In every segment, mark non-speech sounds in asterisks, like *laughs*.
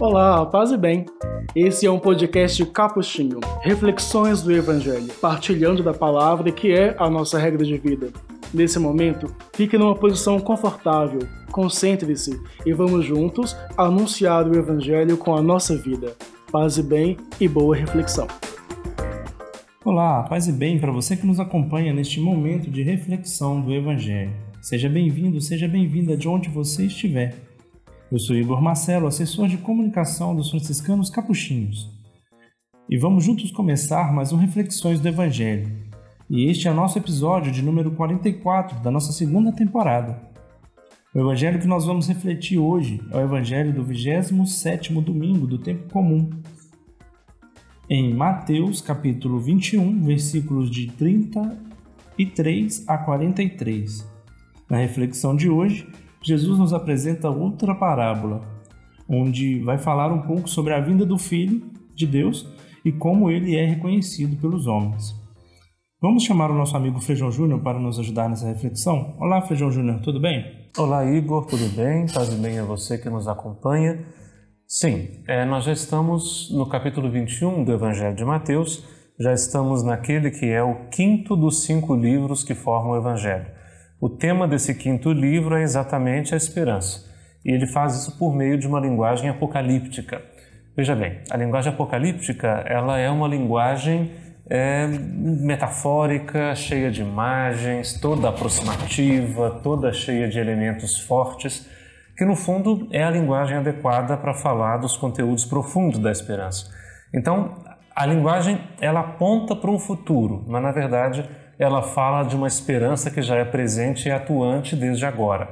Olá, paz e bem. Esse é um podcast capuchinho, reflexões do Evangelho, partilhando da palavra que é a nossa regra de vida. Nesse momento, fique numa posição confortável, concentre-se e vamos juntos anunciar o Evangelho com a nossa vida. Paz e bem e boa reflexão. Olá, paz e bem para você que nos acompanha neste momento de reflexão do Evangelho. Seja bem-vindo, seja bem-vinda de onde você estiver. Eu sou Igor Marcelo, assessor de comunicação dos franciscanos capuchinhos. E vamos juntos começar mais um Reflexões do Evangelho. E este é o nosso episódio de número 44 da nossa segunda temporada. O evangelho que nós vamos refletir hoje é o evangelho do 27º domingo do tempo comum. Em Mateus, capítulo 21, versículos de 33 a 43. Na reflexão de hoje, Jesus nos apresenta outra parábola, onde vai falar um pouco sobre a vinda do Filho de Deus e como ele é reconhecido pelos homens. Vamos chamar o nosso amigo Feijão Júnior para nos ajudar nessa reflexão? Olá, Feijão Júnior, tudo bem? Olá, Igor, tudo bem? Paz e bem a você que nos acompanha. Sim, é, nós já estamos no capítulo 21 do Evangelho de Mateus, já estamos naquele que é o quinto dos cinco livros que formam o Evangelho. O tema desse quinto livro é exatamente a esperança. E ele faz isso por meio de uma linguagem apocalíptica. Veja bem, a linguagem apocalíptica ela é uma linguagem é, metafórica, cheia de imagens, toda aproximativa, toda cheia de elementos fortes, que no fundo é a linguagem adequada para falar dos conteúdos profundos da esperança. Então, a linguagem ela aponta para um futuro, mas na verdade ela fala de uma esperança que já é presente e atuante desde agora.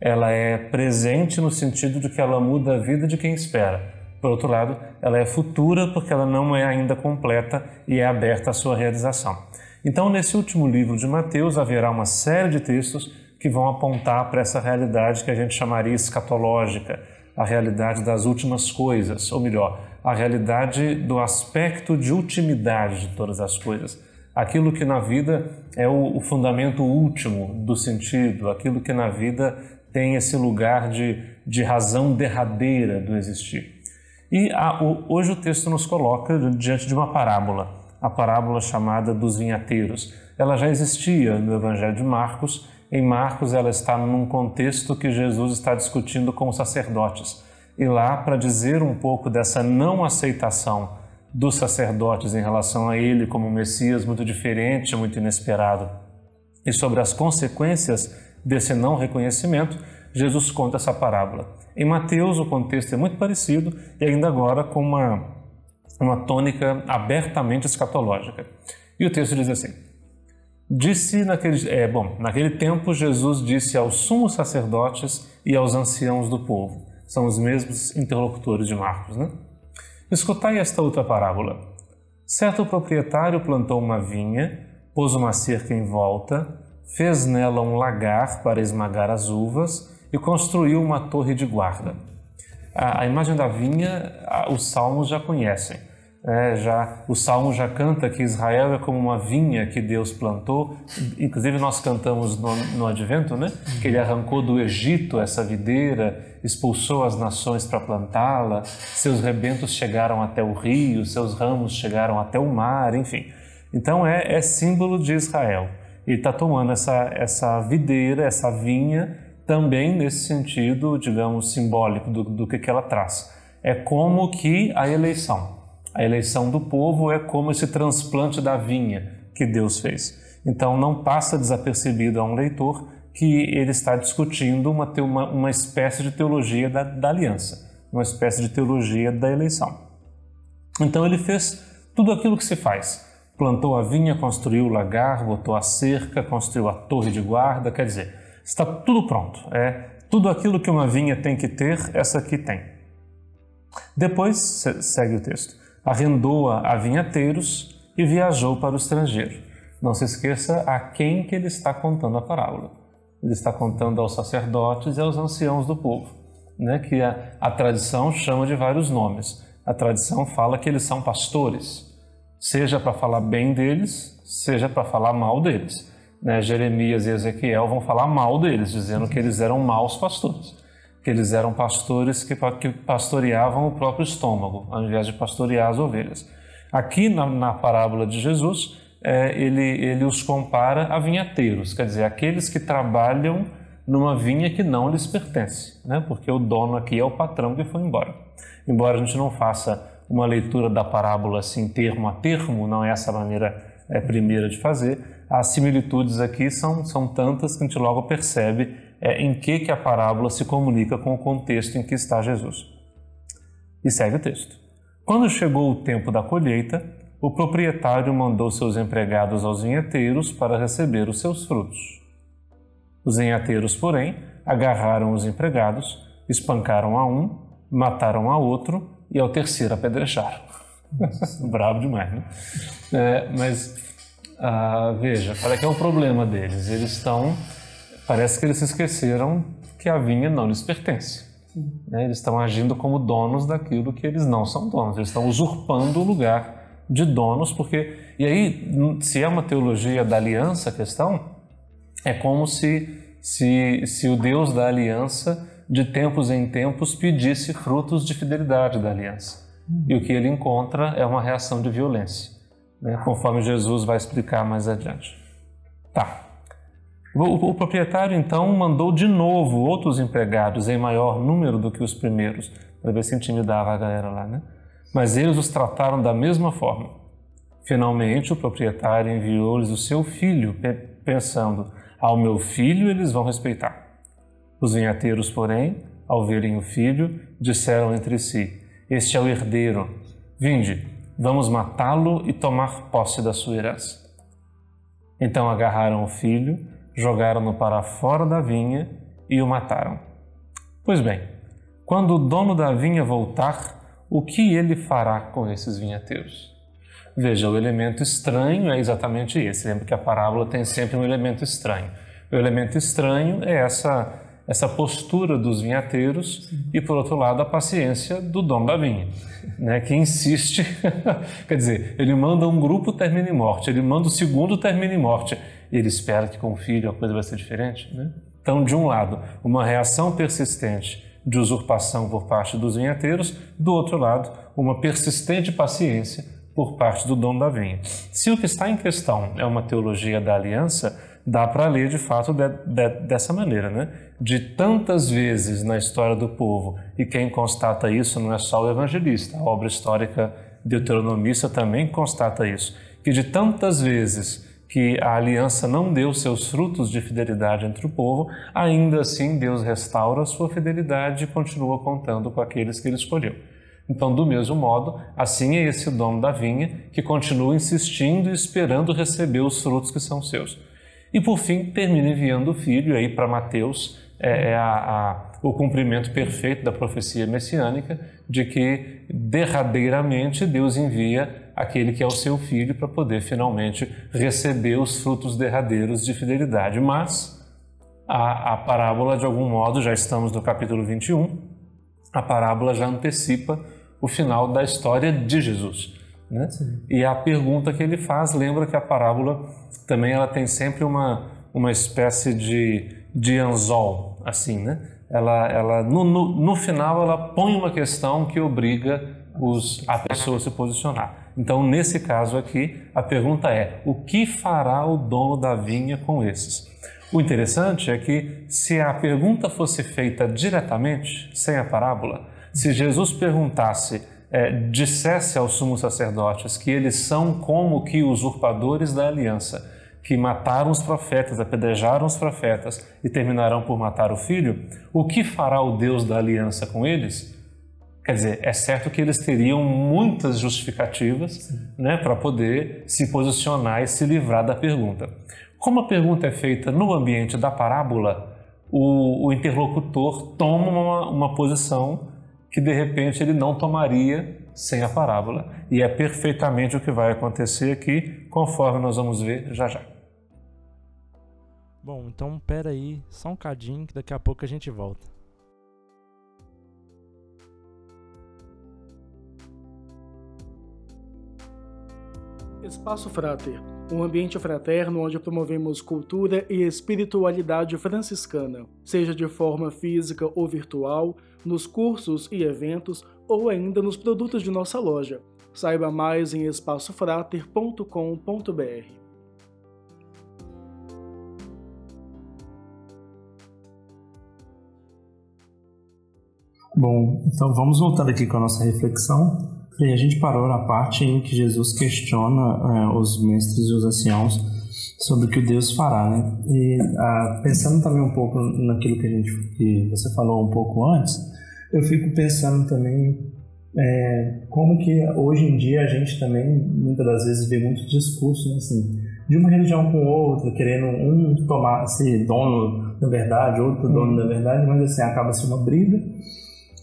Ela é presente no sentido de que ela muda a vida de quem espera. Por outro lado, ela é futura porque ela não é ainda completa e é aberta à sua realização. Então, nesse último livro de Mateus, haverá uma série de textos que vão apontar para essa realidade que a gente chamaria escatológica, a realidade das últimas coisas, ou melhor, a realidade do aspecto de ultimidade de todas as coisas aquilo que na vida é o, o fundamento último do sentido, aquilo que na vida tem esse lugar de, de razão derradeira do existir. E a, o, hoje o texto nos coloca diante de uma parábola, a parábola chamada dos vinhateiros. Ela já existia no Evangelho de Marcos. Em Marcos, ela está num contexto que Jesus está discutindo com os sacerdotes. E lá, para dizer um pouco dessa não aceitação dos sacerdotes em relação a ele como Messias muito diferente, muito inesperado. E sobre as consequências desse não reconhecimento, Jesus conta essa parábola. Em Mateus, o contexto é muito parecido e ainda agora com uma, uma tônica abertamente escatológica. E o texto diz assim: Disse naquele, é, bom, naquele tempo, Jesus disse aos sumos sacerdotes e aos anciãos do povo. São os mesmos interlocutores de Marcos, né? Escutai esta outra parábola. Certo proprietário plantou uma vinha, pôs uma cerca em volta, fez nela um lagar para esmagar as uvas e construiu uma torre de guarda. A, a imagem da vinha, a, os salmos já conhecem. É, já o salmo já canta que Israel é como uma vinha que Deus plantou. Inclusive nós cantamos no, no Advento, né? Que Ele arrancou do Egito essa videira, expulsou as nações para plantá-la. Seus rebentos chegaram até o rio, seus ramos chegaram até o mar, enfim. Então é, é símbolo de Israel. Ele está tomando essa essa videira, essa vinha, também nesse sentido, digamos, simbólico do, do que, que ela traz. É como que a eleição a eleição do povo é como esse transplante da vinha que Deus fez. Então não passa desapercebido a um leitor que ele está discutindo uma, uma, uma espécie de teologia da, da aliança, uma espécie de teologia da eleição. Então ele fez tudo aquilo que se faz. Plantou a vinha, construiu o lagar, botou a cerca, construiu a torre de guarda, quer dizer, está tudo pronto. É tudo aquilo que uma vinha tem que ter, essa aqui tem. Depois, segue o texto arrendou-a a vinhateiros e viajou para o estrangeiro. Não se esqueça a quem que ele está contando a parábola. Ele está contando aos sacerdotes e aos anciãos do povo, né, que a, a tradição chama de vários nomes. A tradição fala que eles são pastores, seja para falar bem deles, seja para falar mal deles. Né, Jeremias e Ezequiel vão falar mal deles, dizendo que eles eram maus pastores, que eles eram pastores que, que pastoreavam o próprio estômago, ao invés de pastorear as ovelhas. Aqui na, na parábola de Jesus, é, ele, ele os compara a vinhateiros, quer dizer, aqueles que trabalham numa vinha que não lhes pertence, né? porque o dono aqui é o patrão que foi embora. Embora a gente não faça uma leitura da parábola assim, termo a termo, não é essa a maneira é, primeira de fazer, as similitudes aqui são, são tantas que a gente logo percebe é, em que, que a parábola se comunica com o contexto em que está Jesus. E segue o texto. Quando chegou o tempo da colheita, o proprietário mandou seus empregados aos vinheteiros para receber os seus frutos. Os vinheteiros, porém, agarraram os empregados, espancaram a um, mataram a outro e ao terceiro apedrecharam. *laughs* Bravo demais, né? É, mas ah, veja, qual é que é o problema deles? Eles estão, parece que eles se esqueceram que a vinha não lhes pertence. Né? Eles estão agindo como donos daquilo que eles não são donos. Eles estão usurpando o lugar de donos, porque e aí, se é uma teologia da aliança a questão, é como se se, se o Deus da aliança de tempos em tempos pedisse frutos de fidelidade da aliança. E o que ele encontra é uma reação de violência, né? conforme Jesus vai explicar mais adiante. Tá. O, o, proprietário então mandou de novo outros empregados em maior número do que os primeiros, para ver se intimidava a galera lá, né? Mas eles os trataram da mesma forma. Finalmente, o proprietário enviou-lhes o seu filho, pensando: ao meu filho eles vão respeitar. Os vinhateiros, porém, ao verem o filho, disseram entre si: Este é o herdeiro. Vinde, vamos matá-lo e tomar posse da sua herança. Então agarraram o filho, jogaram-no para fora da vinha e o mataram. Pois bem, quando o dono da vinha voltar, o que ele fará com esses vinhateiros? Veja, o elemento estranho é exatamente esse. Lembra que a parábola tem sempre um elemento estranho. O elemento estranho é essa essa postura dos vinhateiros e, por outro lado, a paciência do dono da vinha, né, que insiste, *laughs* quer dizer, ele manda um grupo termine morte, ele manda o segundo termine morte, e ele espera que com o filho a coisa vai ser diferente. Né? Então, de um lado, uma reação persistente de usurpação por parte dos vinhateiros, do outro lado, uma persistente paciência por parte do dono da vinha. Se o que está em questão é uma teologia da aliança, dá para ler de fato de, de, dessa maneira, né? De tantas vezes na história do povo, e quem constata isso não é só o evangelista, a obra histórica deuteronomista também constata isso, que de tantas vezes que a aliança não deu seus frutos de fidelidade entre o povo, ainda assim Deus restaura a sua fidelidade e continua contando com aqueles que ele escolheu. Então, do mesmo modo, assim é esse dono da vinha que continua insistindo e esperando receber os frutos que são seus. E por fim, termina enviando o filho, aí para Mateus é, é a, a, o cumprimento perfeito da profecia messiânica de que derradeiramente Deus envia aquele que é o seu filho para poder finalmente receber os frutos derradeiros de fidelidade. Mas a, a parábola, de algum modo, já estamos no capítulo 21, a parábola já antecipa o final da história de Jesus. Né? E a pergunta que ele faz lembra que a parábola também ela tem sempre uma, uma espécie de, de anzol, assim, né? Ela, ela no, no, no final ela põe uma questão que obriga os, a pessoa a se posicionar. Então, nesse caso aqui, a pergunta é: o que fará o dono da vinha com esses? O interessante é que, se a pergunta fosse feita diretamente, sem a parábola, se Jesus perguntasse é, dissesse aos sumos sacerdotes que eles são como que usurpadores da aliança, que mataram os profetas, apedrejaram os profetas e terminarão por matar o filho, o que fará o Deus da aliança com eles? Quer dizer, é certo que eles teriam muitas justificativas né, para poder se posicionar e se livrar da pergunta. Como a pergunta é feita no ambiente da parábola, o, o interlocutor toma uma, uma posição que de repente ele não tomaria sem a parábola. E é perfeitamente o que vai acontecer aqui, conforme nós vamos ver já já. Bom, então pera aí, só um cadinho que daqui a pouco a gente volta. Espaço Frater um ambiente fraterno onde promovemos cultura e espiritualidade franciscana, seja de forma física ou virtual, nos cursos e eventos ou ainda nos produtos de nossa loja. Saiba mais em espaçofrater.com.br. Bom, então vamos voltar aqui com a nossa reflexão. E a gente parou na parte em que Jesus questiona é, os mestres e os anciãos sobre o que Deus fará, né? E ah, pensando também um pouco naquilo que a gente que você falou um pouco antes, eu fico pensando também é, como que hoje em dia a gente também muitas das vezes vê muitos discursos né, assim de uma religião com outra, querendo um tomar ser dono da verdade, outro dono da verdade, mas assim acaba se uma briga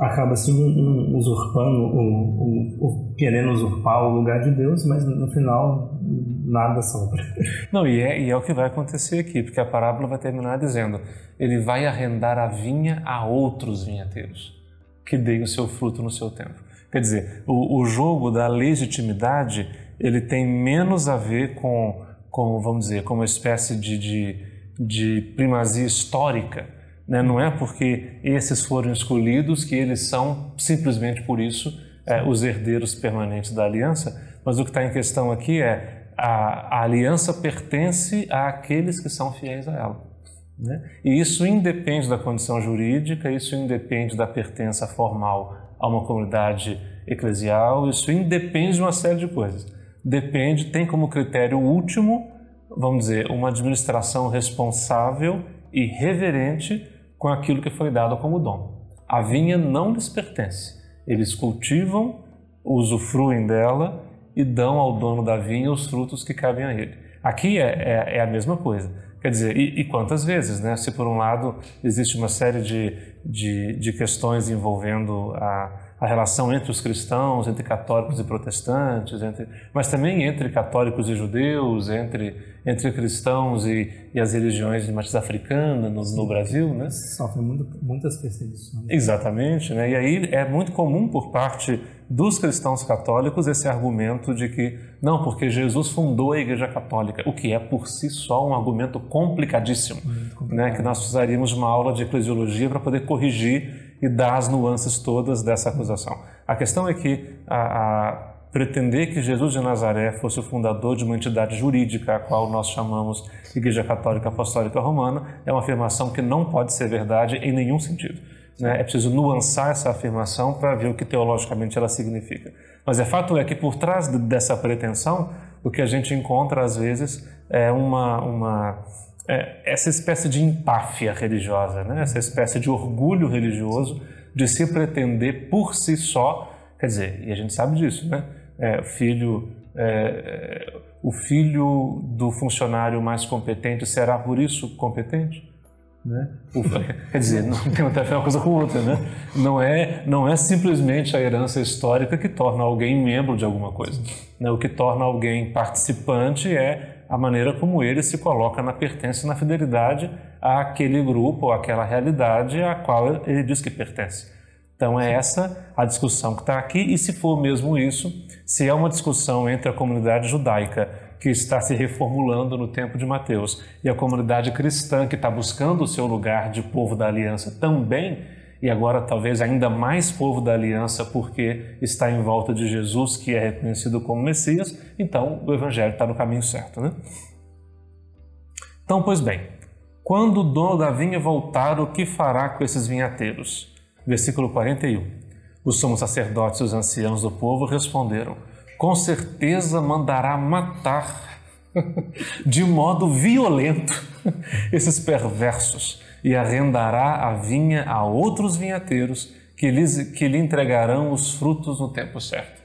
acaba se um, usurpando, um, querendo usurpar o lugar de Deus, mas no final nada sobra. Não, e é, e é o que vai acontecer aqui, porque a parábola vai terminar dizendo: ele vai arrendar a vinha a outros vinhateiros, que deem o seu fruto no seu tempo. Quer dizer, o, o jogo da legitimidade ele tem menos a ver com, com vamos dizer, com uma espécie de, de, de primazia histórica né? Não é porque esses foram escolhidos que eles são, simplesmente por isso, é, os herdeiros permanentes da aliança, mas o que está em questão aqui é a, a aliança pertence àqueles que são fiéis a ela. Né? E isso independe da condição jurídica, isso independe da pertença formal a uma comunidade eclesial, isso independe de uma série de coisas. Depende, tem como critério último, vamos dizer, uma administração responsável e reverente com aquilo que foi dado como dom. A vinha não lhes pertence. Eles cultivam, usufruem dela e dão ao dono da vinha os frutos que cabem a ele. Aqui é, é, é a mesma coisa. Quer dizer, e, e, quantas vezes, né? Se por um lado existe uma série de, de, de questões envolvendo a, a relação entre os cristãos, entre católicos e protestantes, entre, mas também entre católicos e judeus, entre, entre cristãos e, e as religiões de matriz africana no, no Brasil, né? Sofrem muito, muitas perseguições. Exatamente, né? E aí é muito comum por parte dos cristãos católicos esse argumento de que não, porque Jesus fundou a Igreja Católica, o que é por si só um argumento complicadíssimo, né? Que nós precisaríamos de uma aula de eclesiologia para poder corrigir e dar as nuances todas dessa acusação. A questão é que a, a pretender que Jesus de Nazaré fosse o fundador de uma entidade jurídica, a qual nós chamamos Igreja Católica Apostólica Romana, é uma afirmação que não pode ser verdade em nenhum sentido. Né? É preciso nuançar essa afirmação para ver o que teologicamente ela significa. Mas é fato é que por trás dessa pretensão, o que a gente encontra às vezes é uma, uma é, essa espécie de empáfia religiosa, né? essa espécie de orgulho religioso de se pretender por si só, quer dizer, e a gente sabe disso, né? É, filho, é, o filho do funcionário mais competente será por isso competente? Né? *laughs* quer dizer, não tem até uma coisa com outra, né? Não é, não é simplesmente a herança histórica que torna alguém membro de alguma coisa. Né? O que torna alguém participante é a maneira como ele se coloca na pertença e na fidelidade àquele grupo àquela realidade a qual ele diz que pertence. Então é essa a discussão que está aqui, e se for mesmo isso, se é uma discussão entre a comunidade judaica que está se reformulando no tempo de Mateus e a comunidade cristã que está buscando o seu lugar de povo da aliança também, e agora talvez ainda mais povo da aliança porque está em volta de Jesus, que é reconhecido como Messias, então o Evangelho está no caminho certo. Né? Então, pois bem, quando o dono da vinha voltar, o que fará com esses vinhateiros? Versículo 41. Os somos sacerdotes e os anciãos do povo responderam: Com certeza mandará matar *laughs* de modo violento *laughs* esses perversos e arrendará a vinha a outros vinhateiros que, lhes, que lhe entregarão os frutos no tempo certo.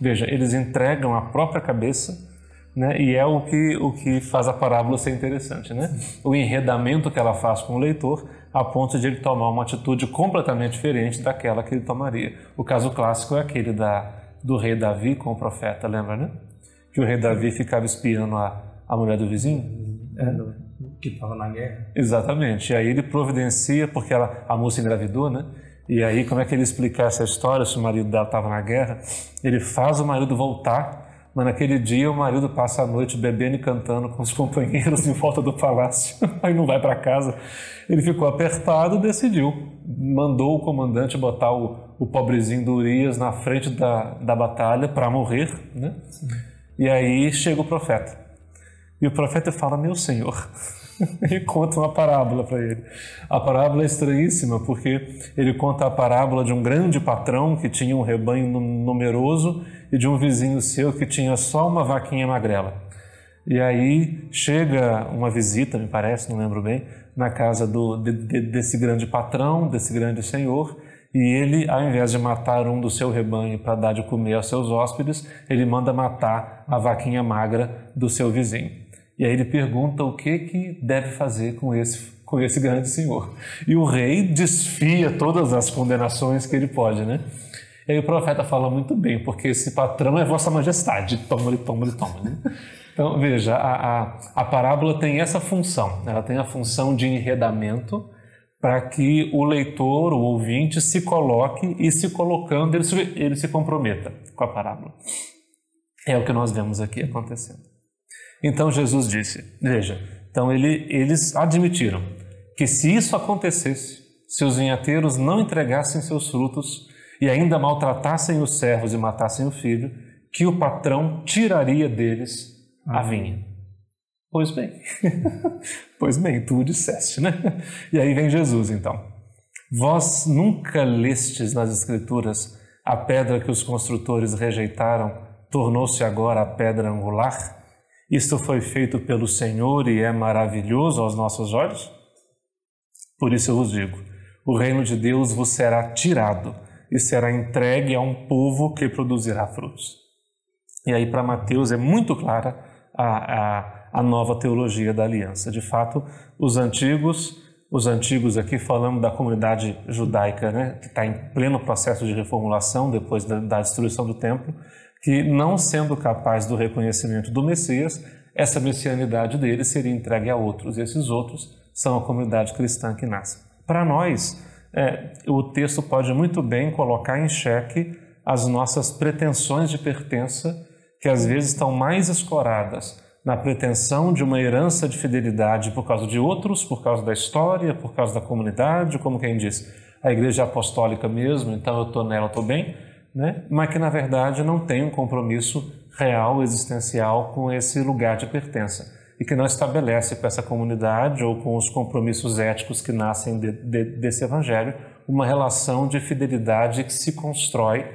Veja, eles entregam a própria cabeça, né? e é o que, o que faz a parábola ser interessante. Né? O enredamento que ela faz com o leitor, a ponto de ele tomar uma atitude completamente diferente daquela que ele tomaria. O caso clássico é aquele da, do rei Davi com o profeta, lembra, né? Que o rei Davi ficava espiando a, a mulher do vizinho. É que estava na guerra. Exatamente. E aí ele providencia, porque ela, a moça engravidou, né? E aí, como é que ele explica essa história se o marido dela estava na guerra? Ele faz o marido voltar mas naquele dia o marido passa a noite bebendo e cantando com os *laughs* companheiros em volta do palácio, aí não vai para casa. Ele ficou apertado, decidiu, mandou o comandante botar o, o pobrezinho do Urias na frente da, da batalha para morrer, né? E aí chega o profeta. E o profeta fala: Meu senhor, *laughs* e conta uma parábola para ele. A parábola é estranhíssima porque ele conta a parábola de um grande patrão que tinha um rebanho numeroso e de um vizinho seu que tinha só uma vaquinha magrela. E aí chega uma visita, me parece, não lembro bem, na casa do, de, de, desse grande patrão, desse grande senhor, e ele, ao invés de matar um do seu rebanho para dar de comer aos seus hóspedes, ele manda matar a vaquinha magra do seu vizinho. E aí ele pergunta o que, que deve fazer com esse, com esse grande senhor. E o rei desfia todas as condenações que ele pode, né? E aí o profeta fala muito bem, porque esse patrão é Vossa Majestade. Toma-lhe, toma-lhe, toma-lhe. Então, veja, a, a, a parábola tem essa função. Ela tem a função de enredamento para que o leitor, o ouvinte, se coloque e se colocando, ele se, ele se comprometa com a parábola. É o que nós vemos aqui acontecendo. Então Jesus disse: Veja, então ele, eles admitiram que se isso acontecesse, se os vinhateiros não entregassem seus frutos e ainda maltratassem os servos e matassem o filho, que o patrão tiraria deles a vinha. Pois bem, *laughs* pois bem, tu o disseste, né? E aí vem Jesus então. Vós nunca lestes nas Escrituras a pedra que os construtores rejeitaram tornou-se agora a pedra angular? Isto foi feito pelo Senhor e é maravilhoso aos nossos olhos? Por isso eu vos digo: o reino de Deus vos será tirado e será entregue a um povo que produzirá frutos. E aí, para Mateus, é muito clara a, a, a nova teologia da aliança. De fato, os antigos, os antigos aqui falando da comunidade judaica, né, que está em pleno processo de reformulação depois da, da destruição do templo, que, não sendo capaz do reconhecimento do Messias, essa messianidade dele seria entregue a outros, e esses outros são a comunidade cristã que nasce. Para nós, é, o texto pode muito bem colocar em xeque as nossas pretensões de pertença, que às vezes estão mais escoradas na pretensão de uma herança de fidelidade por causa de outros, por causa da história, por causa da comunidade, como quem diz, a igreja apostólica mesmo, então eu estou nela, estou bem, né? mas que na verdade não tem um compromisso real, existencial com esse lugar de pertença e que não estabelece com essa comunidade ou com os compromissos éticos que nascem de, de, desse evangelho uma relação de fidelidade que se constrói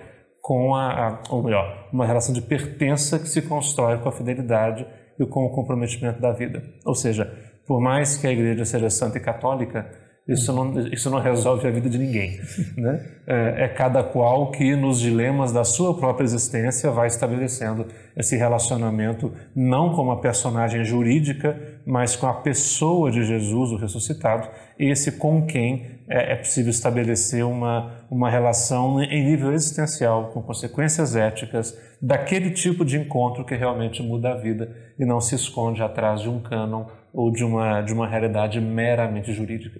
com a, a, ou melhor, uma relação de pertença que se constrói com a fidelidade e com o comprometimento da vida. Ou seja, por mais que a igreja seja santa e católica, isso não, isso não resolve a vida de ninguém. Né? É, é, cada qual que, nos dilemas da sua própria existência, vai estabelecendo esse relacionamento, não com uma personagem jurídica, mas com a pessoa de Jesus, o ressuscitado, esse com quem é, é possível estabelecer uma, uma relação em nível existencial, com consequências éticas, daquele tipo de encontro que realmente muda a vida e não se esconde atrás de um cânon ou de uma, de uma realidade meramente jurídica.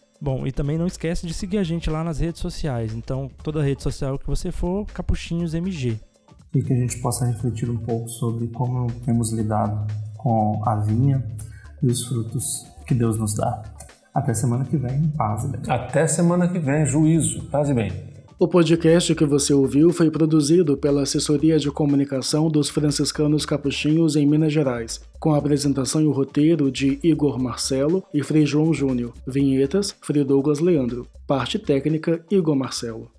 Bom, e também não esquece de seguir a gente lá nas redes sociais. Então, toda rede social que você for, Capuchinhos MG. E que a gente possa refletir um pouco sobre como temos lidado com a vinha e os frutos que Deus nos dá. Até semana que vem, paz e bem. Até semana que vem, juízo, paz e bem. O podcast que você ouviu foi produzido pela Assessoria de Comunicação dos Franciscanos Capuchinhos em Minas Gerais, com a apresentação e o roteiro de Igor Marcelo e Frei João Júnior, vinhetas Frei Douglas Leandro, parte técnica Igor Marcelo.